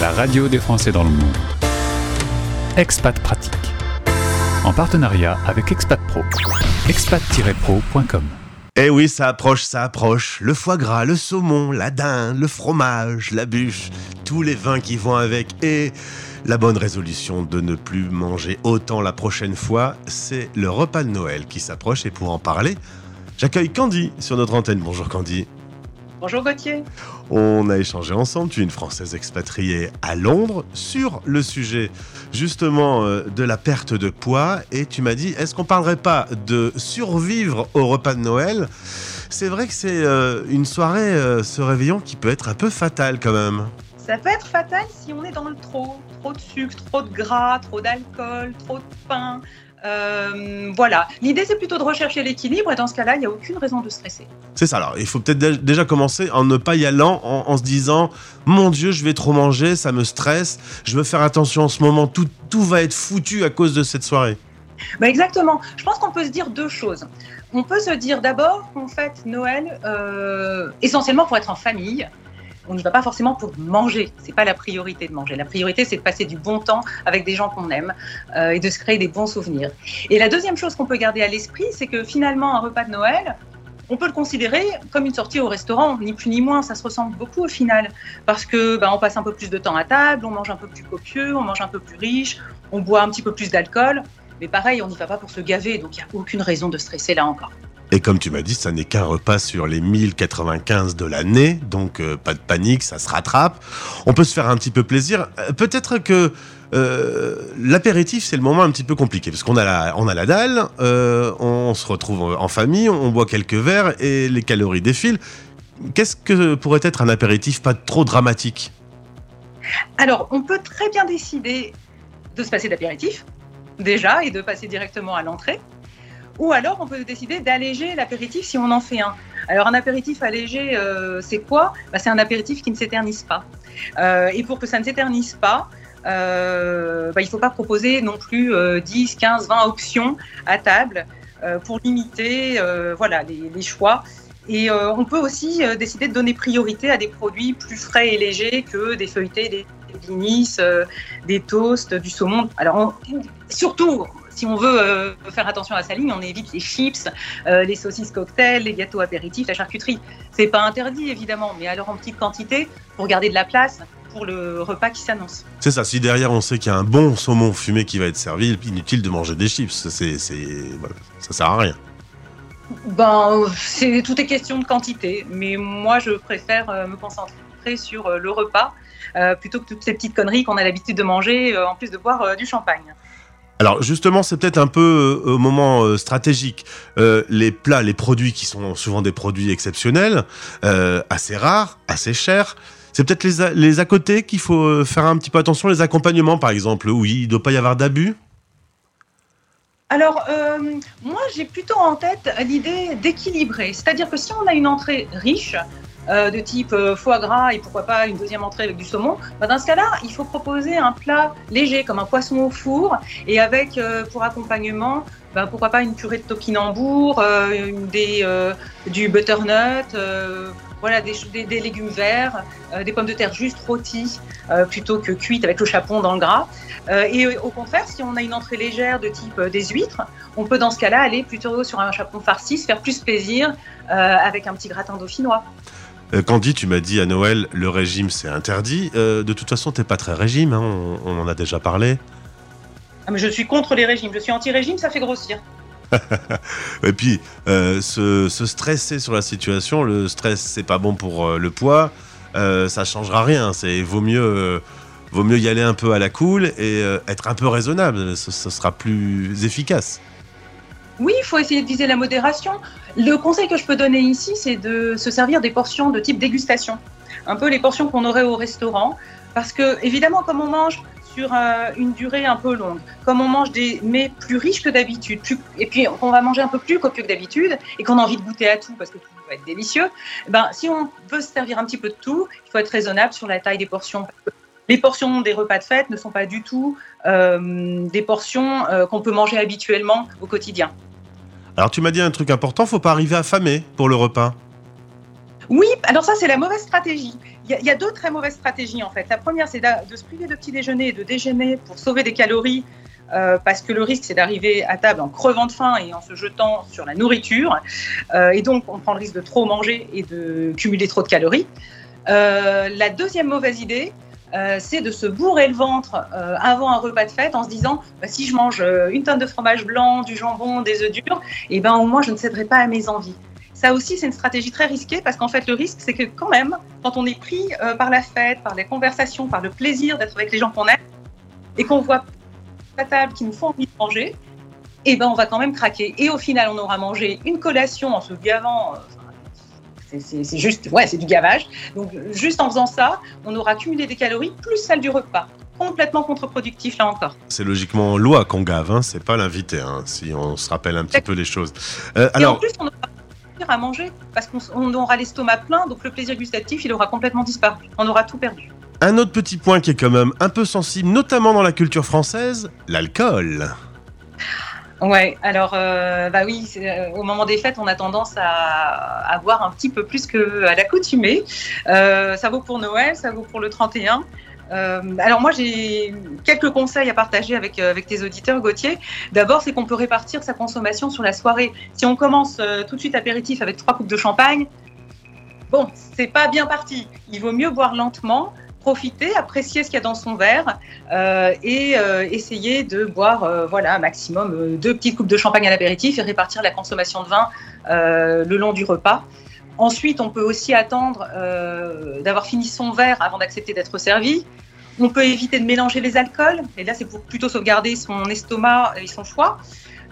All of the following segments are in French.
la radio des Français dans le monde. Expat Pratique. En partenariat avec Expat Pro. expat-pro.com. Eh oui, ça approche, ça approche. Le foie gras, le saumon, la dinde, le fromage, la bûche, tous les vins qui vont avec. Et la bonne résolution de ne plus manger autant la prochaine fois, c'est le repas de Noël qui s'approche. Et pour en parler, j'accueille Candy sur notre antenne. Bonjour Candy. Bonjour Gauthier. On a échangé ensemble, tu es une Française expatriée à Londres, sur le sujet justement euh, de la perte de poids. Et tu m'as dit, est-ce qu'on parlerait pas de survivre au repas de Noël? C'est vrai que c'est euh, une soirée, euh, ce réveillon, qui peut être un peu fatale quand même. Ça peut être fatal si on est dans le trop. Trop de sucre, trop de gras, trop d'alcool, trop de pain, euh, voilà. L'idée, c'est plutôt de rechercher l'équilibre et dans ce cas-là, il n'y a aucune raison de stresser. C'est ça. Alors, il faut peut-être déjà commencer en ne pas y allant, en, se disant Mon Dieu, je vais trop manger, ça me stresse, je veux faire attention en ce moment, tout, tout va être foutu à cause de cette soirée. Bah exactement. Je pense qu'on peut se dire deux choses. On peut se dire d'abord qu'en fait, Noël, euh, essentiellement pour être en famille, on n'y va pas forcément pour manger. C'est pas la priorité de manger. La priorité, c'est de passer du bon temps avec des gens qu'on aime euh, et de se créer des bons souvenirs. Et la deuxième chose qu'on peut garder à l'esprit, c'est que finalement, un repas de Noël, on peut le considérer comme une sortie au restaurant, ni plus ni moins. Ça se ressemble beaucoup au final, parce que ben, on passe un peu plus de temps à table, on mange un peu plus copieux, on mange un peu plus riche, on boit un petit peu plus d'alcool. Mais pareil, on n'y va pas pour se gaver, donc il n'y a aucune raison de stresser là encore. Et comme tu m'as dit, ça n'est qu'un repas sur les 1095 de l'année, donc euh, pas de panique, ça se rattrape. On peut se faire un petit peu plaisir. Euh, peut-être que euh, l'apéritif, c'est le moment un petit peu compliqué, parce qu'on a la, on a la dalle, on se retrouve en famille, on boit quelques verres et les calories défilent. Qu'est-ce que pourrait être un apéritif pas trop dramatique? Alors, on peut très bien décider de se passer d'apéritif, déjà, et de passer directement à l'entrée. Ou alors, on peut décider d'alléger l'apéritif si on en fait un. Alors, un apéritif allégé, euh, c'est quoi? Bah, C'est un apéritif qui ne s'éternise pas. Euh, et pour que ça ne s'éternise pas, euh, bah, il ne faut pas proposer non plus 10, 15, 20 options à table pour limiter voilà, les, choix. Et on peut aussi décider de donner priorité à des produits plus frais et légers que des feuilletés, des, des des toasts, du saumon. Alors, surtout, si on veut euh, faire attention à sa ligne, on évite les chips, euh, les saucisses cocktails, les gâteaux apéritifs, la charcuterie. C'est pas interdit évidemment, mais alors en petite quantité pour garder de la place pour le repas qui s'annonce. C'est ça, si derrière on sait qu'il y a un bon saumon fumé qui va être servi, inutile de manger des chips, c'est, ça sert à rien. Ben, c'est tout est question de quantité, mais moi je préfère euh, me concentrer sur le repas plutôt que toutes ces petites conneries qu'on a l'habitude de manger en plus de boire du champagne. Alors justement, c'est peut-être un peu euh, au moment euh, stratégique. Euh, les plats, les produits qui sont souvent des produits exceptionnels, assez rares, assez chers. C'est peut-être les, les à côté qu'il faut faire un petit peu attention, les accompagnements par exemple. Oui, il ne doit pas y avoir d'abus. Alors, moi, j'ai plutôt en tête l'idée d'équilibrer. C'est-à-dire que si on a une entrée riche, euh, de type euh, foie gras et pourquoi pas une deuxième entrée avec du saumon, bah, dans ce cas-là, il faut proposer un plat léger comme un poisson au four et avec euh, pour accompagnement, bah, pourquoi pas une purée de topinambour, du butternut, voilà, des, des, légumes verts, des pommes de terre juste rôties plutôt que cuites avec le chapon dans le gras. et au contraire, si on a une entrée légère de type des huîtres, on peut dans ce cas-là aller plutôt sur un chapon farci, se faire plus plaisir avec un petit gratin dauphinois. Euh, Candy, tu m'as dit à Noël, le régime c'est interdit. Euh, de toute façon, t'es pas très régime, hein, on, en a déjà parlé. Ah, mais je suis contre les régimes, je suis anti-régime, ça fait grossir. Et puis, euh, se, stresser sur la situation, le stress c'est pas bon pour le poids, ça changera rien. C'est vaut mieux, vaut mieux y aller un peu à la cool et être un peu raisonnable, ce sera plus efficace. Oui, il faut essayer de viser la modération. Le conseil que je peux donner ici, c'est de se servir des portions de type dégustation. Un peu les portions qu'on aurait au restaurant. Parce que, évidemment, comme on mange sur euh, une durée un peu longue, comme on mange des mets plus riches que d'habitude, et puis qu'on va manger un peu plus copieux que d'habitude, et qu'on a envie de goûter à tout parce que tout va être délicieux, eh ben, si on veut se servir un petit peu de tout, il faut être raisonnable sur la taille des portions. Les portions des repas de fête ne sont pas du tout euh, des portions euh, qu'on peut manger habituellement au quotidien. Alors tu m'as dit un truc important, faut pas arriver affamé pour le repas. Oui, alors ça c'est la mauvaise stratégie. Il y, a, deux très mauvaises stratégies en fait. La première c'est de, se priver de petit déjeuner et de déjeuner pour sauver des calories euh, parce que le risque, c'est d'arriver à table en crevant de faim et en se jetant sur la nourriture. Euh, et donc, on prend le risque de trop manger et de cumuler trop de calories. Euh, la deuxième mauvaise idée, c'est de se bourrer le ventre avant un repas de fête en se disant bah, si je mange une tonne de fromage blanc, du jambon, des œufs durs, et eh ben au moins je ne céderai pas à mes envies. Ça aussi, c'est une stratégie très risquée parce qu'en fait, le risque, c'est que quand même, quand on est pris par la fête, par les conversations, par le plaisir d'être avec les gens qu'on aime, et qu'on voit table qui nous font envie de manger, et eh ben on va quand même craquer. Et au final, on aura mangé une collation en se gavant. Euh, c'est juste, ouais, c'est du gavage. Donc, juste en faisant ça, on aura cumulé des calories plus celles du repas. Complètement contre-productif, là encore. C'est logiquement loi qu'on gave, hein, c'est pas l'invité, hein, si on se rappelle un petit peu les choses. Euh, alors... Et en plus, on aura à manger parce qu'on aura l'estomac plein, donc le plaisir gustatif, il aura complètement disparu. On aura tout perdu. Un autre petit point qui est quand même un peu sensible, notamment dans la culture française, l'alcool. Ouais, alors euh, bah oui, euh, au moment des fêtes, on a tendance à, boire un petit peu plus qu'à l'accoutumée. Euh, ça vaut pour Noël, ça vaut pour le 31. Alors moi j'ai quelques conseils à partager avec, avec tes auditeurs Gauthier. D'abord c'est qu'on peut répartir sa consommation sur la soirée. Si on commence tout de suite apéritif avec trois coupes de champagne, bon c'est pas bien parti. Il vaut mieux boire lentement profiter, apprécier ce qu'il y a dans son verre euh, et euh, essayer de boire euh, voilà, un maximum deux petites coupes de champagne à l'apéritif et répartir la consommation de vin le long du repas. Ensuite, on peut aussi attendre d'avoir fini son verre avant d'accepter d'être servi. On peut éviter de mélanger les alcools, et là c'est pour plutôt sauvegarder son estomac et son foie.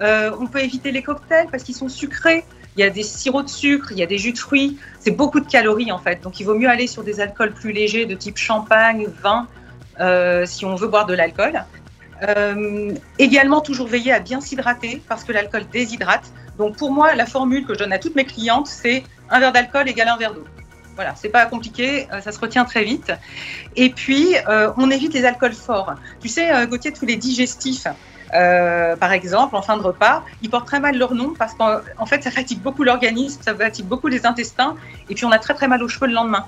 on peut éviter les cocktails parce qu'ils sont sucrés il y a des sirops de sucre, il y a des jus de fruits. C'est beaucoup de calories en fait. Donc il vaut mieux aller sur des alcools plus légers de type champagne, vin, euh, si on veut boire de l'alcool. Euh, également, toujours veiller à bien s'hydrater parce que l'alcool déshydrate. Donc pour moi, la formule que je donne à toutes mes clientes, c'est un verre d'alcool égale un verre d'eau. Voilà, c'est pas compliqué, euh, ça se retient très vite. Et puis, on évite les alcools forts. Tu sais, Gauthier, tous les digestifs, euh, par exemple, en fin de repas, ils portent très mal leur nom parce qu'en fait, ça fatigue beaucoup l'organisme, ça fatigue beaucoup les intestins, et puis on a très très mal aux cheveux le lendemain.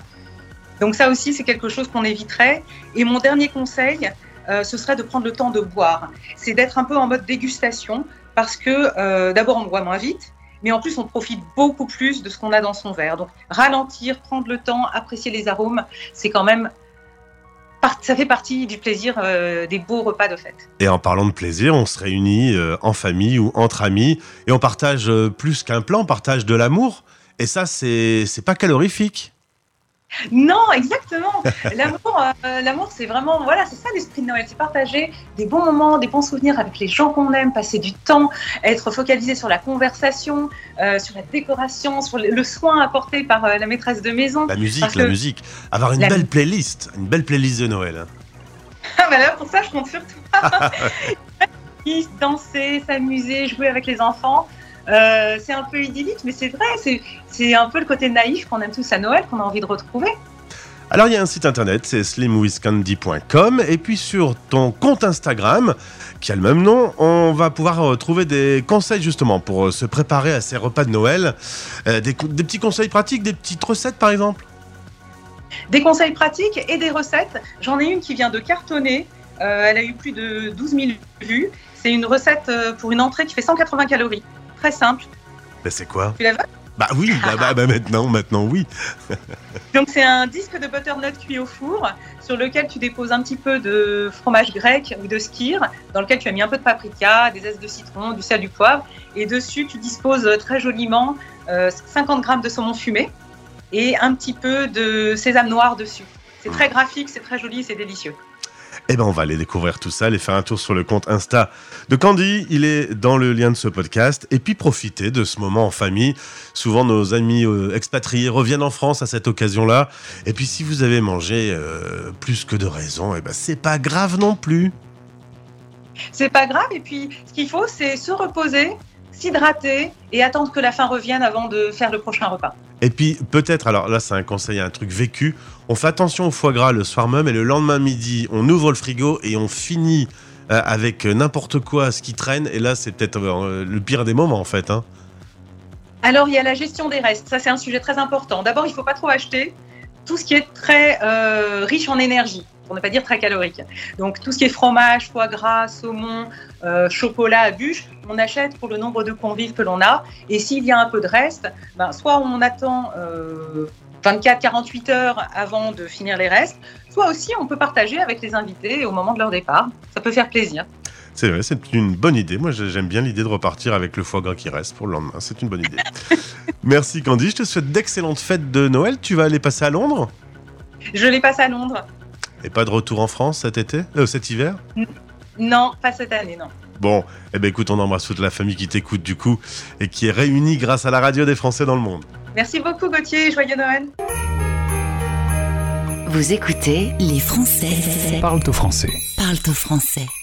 Donc ça aussi, c'est quelque chose qu'on éviterait. Et mon dernier conseil, euh, ce serait de prendre le temps de boire. C'est d'être un peu en mode dégustation parce que euh, d'abord, on boit moins vite, mais en plus, on profite beaucoup plus de ce qu'on a dans son verre. Donc ralentir, prendre le temps, apprécier les arômes, c'est quand même ça fait partie du plaisir euh, des beaux repas de fête. Et en parlant de plaisir, on se réunit euh, en famille ou entre amis et on partage euh, plus qu'un plan, on partage de l'amour. Et ça, c'est pas calorifique. Non, exactement. L'amour, euh, l'amour, c'est vraiment, voilà, c'est ça l'esprit de Noël, c'est partager des bons moments, des bons souvenirs avec les gens qu'on aime, passer du temps, être focalisé sur la conversation, euh, sur la décoration, sur le, soin apporté par euh, la maîtresse de maison. La musique, la musique. Avoir une belle playlist, une belle playlist de Noël. Hein. Ah bah là, pour ça, je compte sur toi. Danser, s'amuser, jouer avec les enfants. Euh, c'est un peu idyllique, mais c'est vrai, c'est un peu le côté naïf qu'on aime tous à Noël, qu'on a envie de retrouver. Alors il y a un site internet, c'est slimwithcandy.com, et puis sur ton compte Instagram, qui a le même nom, on va pouvoir trouver des conseils justement pour euh, se préparer à ces repas de Noël, euh, des, petits conseils pratiques, des petites recettes par exemple? Des conseils pratiques et des recettes. J'en ai une qui vient de cartonner, elle a eu plus de 12 000 vues. C'est une recette pour une entrée qui fait 180 calories très simple. Ben c'est quoi Tu la veux? Bah oui, bah, bah, bah, maintenant, maintenant oui. Donc c'est un disque de butternut cuit au four sur lequel tu déposes un petit peu de fromage grec ou de skyr, dans lequel tu as mis un peu de paprika, des zestes de citron, du sel, du poivre, et dessus tu disposes très joliment 50 euh, grammes de saumon fumé et un petit peu de sésame noir dessus. C'est très graphique, c'est très joli, c'est délicieux. Eh ben, on va aller découvrir tout ça, aller faire un tour sur le compte Insta de Candy. Il est dans le lien de ce podcast. Et puis profiter de ce moment en famille. Souvent, nos amis euh, expatriés reviennent en France à cette occasion-là. Et puis, si vous avez mangé euh, plus que de raison, eh ben, c'est pas grave non plus. C'est pas grave. Et puis, ce qu'il faut, c'est se reposer, s'hydrater et attendre que la faim revienne avant de faire le prochain repas. Et puis peut-être, alors là c'est un conseil, un truc vécu, on fait attention au foie gras le soir même et le lendemain midi, on ouvre le frigo et on finit euh, avec n'importe quoi, ce qui traîne. Et là c'est peut-être euh, le pire des moments en fait. Hein. Alors, il y a la gestion des restes. Ça, c'est un sujet très important. D'abord, il ne faut pas trop acheter tout ce qui est très euh, riche en énergie, pour ne pas dire très calorique. Donc, tout ce qui est fromage, foie gras, saumon, chocolat à bûche, on achète pour le nombre de convives que l'on a. Et s'il y a un peu de reste, ben, soit on attend 24-48 heures avant de finir les restes, soit aussi on peut partager avec les invités au moment de leur départ. Ça peut faire plaisir. C'est vrai, c'est une bonne idée. Moi, j'aime bien l'idée de repartir avec le foie gras qui reste pour le lendemain. C'est une bonne idée. Merci Candy. Je te souhaite d'excellentes fêtes de Noël. Tu vas aller passer à Londres? Je les passe à Londres. Et pas de retour en France cet été? Euh, Cet hiver? Non, pas cette année, non. Bon, eh ben écoute, on embrasse toute la famille qui t'écoute du coup et qui est réunie grâce à la radio des Français dans le monde. Merci beaucoup Gauthier, joyeux Noël. Vous écoutez les Français. Parle-toi français. Parle-toi français.